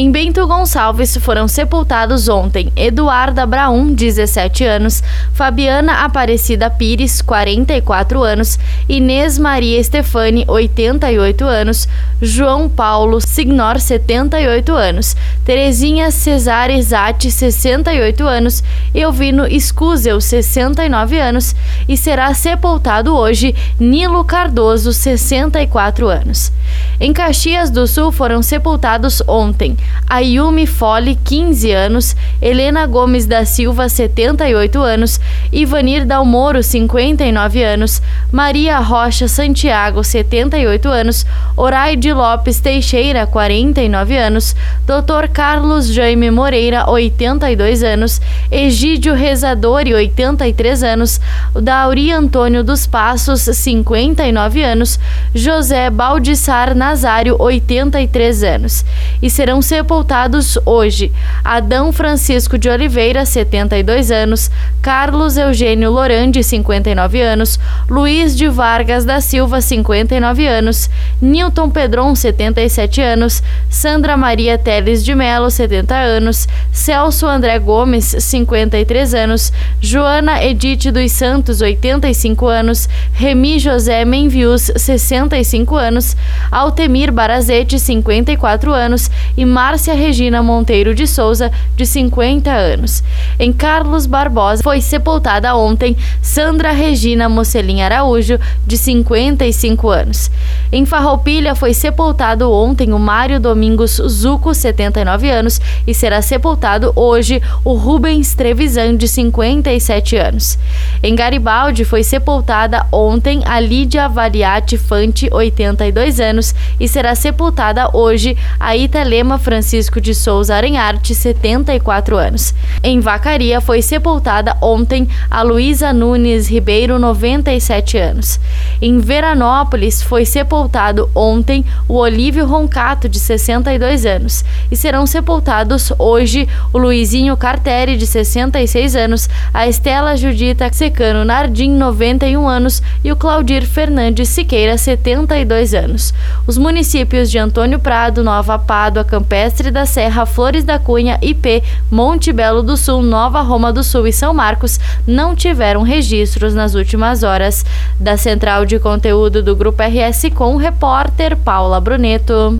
Em Bento Gonçalves foram sepultados ontem Eduarda Braum, 17 anos, Fabiana Aparecida Pires, 44 anos, Inês Maria Stefani, 88 anos, João Paulo Signor, 78 anos, Terezinha Cesare Zatti, 68 anos, Elvino Escuzel, 69 anos, e será sepultado hoje Nilo Cardoso, 64 anos. Em Caxias do Sul foram sepultados ontem Ayumi Fole, 15 anos, Helena Gomes da Silva, 78 anos, Ivanir Dalmoro, 59 anos, Maria Rocha Santiago, 78 anos, Oraide Lopes Teixeira, 49 anos, Dr. Carlos Jaime Moreira, 82 anos, Egídio Rezadori, 83 anos, Dauri Antônio dos Passos, 59 anos, José Baldissar Nazário, 83 anos. E serão sepultados hoje. Adão Francisco de Oliveira, 72 anos, Carlos Eugênio Lorandi, 59 anos, Luiz de Vargas da Silva, 59 anos, Newton Pedron, 77 anos, Sandra Maria Teles de Melo, 70 anos, Celso André Gomes, 53 anos, Joana Edith dos Santos, 85 anos, Remi José Menvius, 65 anos, Altemir Barazete, 54 anos. E Márcia Regina Monteiro de Souza, de 50 anos. Em Carlos Barbosa foi sepultada ontem Sandra Regina Mocelin Araújo, de 55 anos. Em Farroupilha foi sepultado ontem o Mário Domingos Zuco, 79 anos, e será sepultado hoje o Rubens Trevisan, de 57 anos. Em Garibaldi foi sepultada ontem a Lídia Variati Fante, 82 anos, e será sepultada hoje a Italema Francisco de Souza Aranharte, 74 anos. Em Vacaria foi sepultada ontem a Luísa Nunes Ribeiro, 97 anos. Em Veranópolis foi sepultado ontem o Olívio Roncato, de 62 anos, e serão sepultados hoje o Luizinho Carteri, de 66 anos, a Estela Judita Secano Nardim, 91 anos, e o Claudir Fernandes Siqueira, 72 anos. Os municípios de Antônio Prado, Nova Pádua, Campestre da Serra, Flores da Cunha, IP, Monte Belo do Sul, Nova Roma do Sul e São Marcos não tiveram registros nas últimas horas. Da central de conteúdo do Grupo RS com o repórter Paula Bruneto.